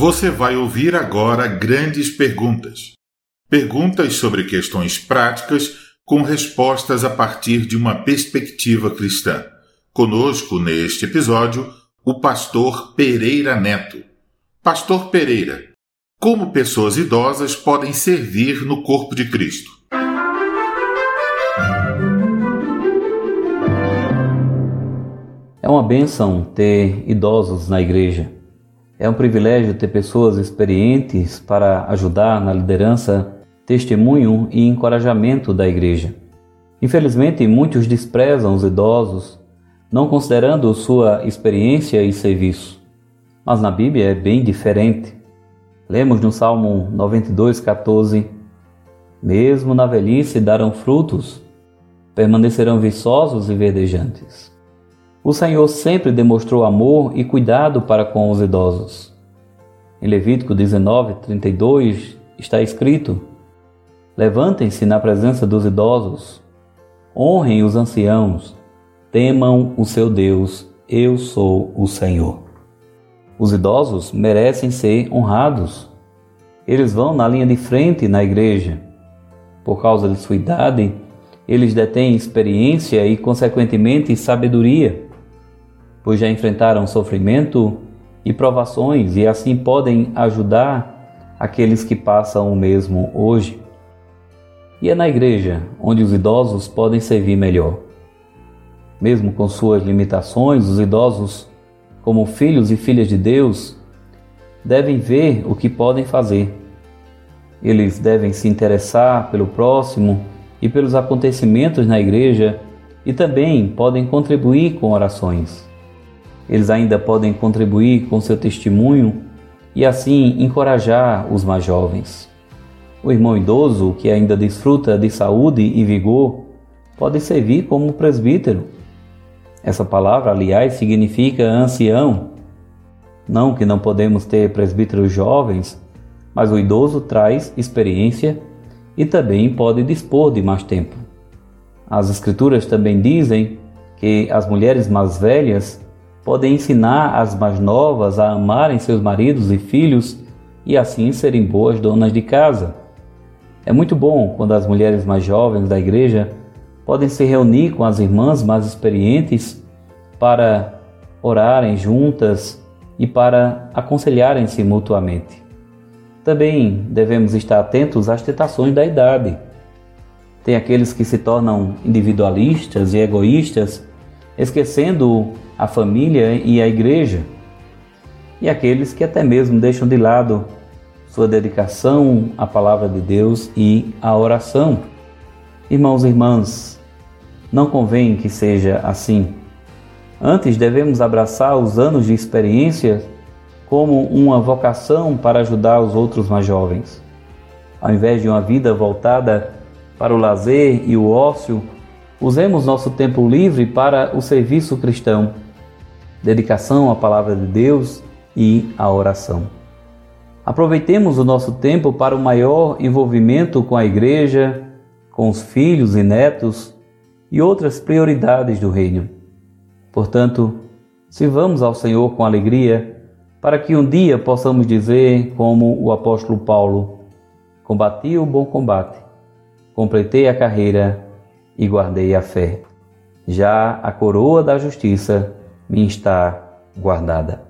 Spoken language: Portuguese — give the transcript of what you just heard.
Você vai ouvir agora grandes perguntas. Perguntas sobre questões práticas com respostas a partir de uma perspectiva cristã. Conosco neste episódio, o pastor Pereira Neto. Pastor Pereira, como pessoas idosas podem servir no corpo de Cristo? É uma bênção ter idosos na igreja. É um privilégio ter pessoas experientes para ajudar na liderança, testemunho e encorajamento da igreja. Infelizmente, muitos desprezam os idosos, não considerando sua experiência e serviço. Mas na Bíblia é bem diferente. Lemos no Salmo 92:14: Mesmo na velhice darão frutos, permanecerão viçosos e verdejantes. O Senhor sempre demonstrou amor e cuidado para com os idosos. Em Levítico 19, 32 está escrito: Levantem-se na presença dos idosos, honrem os anciãos, temam o seu Deus, eu sou o Senhor. Os idosos merecem ser honrados. Eles vão na linha de frente na igreja. Por causa de sua idade, eles detêm experiência e, consequentemente, sabedoria pois já enfrentaram sofrimento e provações e assim podem ajudar aqueles que passam o mesmo hoje. E é na igreja onde os idosos podem servir melhor. Mesmo com suas limitações, os idosos, como filhos e filhas de Deus, devem ver o que podem fazer. Eles devem se interessar pelo próximo e pelos acontecimentos na igreja e também podem contribuir com orações eles ainda podem contribuir com seu testemunho e assim encorajar os mais jovens. O irmão idoso, que ainda desfruta de saúde e vigor, pode servir como presbítero. Essa palavra, aliás, significa ancião. Não que não podemos ter presbíteros jovens, mas o idoso traz experiência e também pode dispor de mais tempo. As Escrituras também dizem que as mulheres mais velhas podem ensinar as mais novas a amarem seus maridos e filhos e assim serem boas donas de casa. É muito bom quando as mulheres mais jovens da igreja podem se reunir com as irmãs mais experientes para orarem juntas e para aconselharem-se mutuamente. Também devemos estar atentos às tentações da idade. Tem aqueles que se tornam individualistas e egoístas, esquecendo a família e a igreja, e aqueles que até mesmo deixam de lado sua dedicação à palavra de Deus e à oração. Irmãos e irmãs, não convém que seja assim. Antes devemos abraçar os anos de experiência como uma vocação para ajudar os outros mais jovens. Ao invés de uma vida voltada para o lazer e o ócio, usemos nosso tempo livre para o serviço cristão dedicação à palavra de Deus e à oração. Aproveitemos o nosso tempo para o maior envolvimento com a igreja, com os filhos e netos e outras prioridades do reino. Portanto, sirvamos ao Senhor com alegria, para que um dia possamos dizer, como o apóstolo Paulo: Combati o bom combate, completei a carreira e guardei a fé. Já a coroa da justiça me está guardada.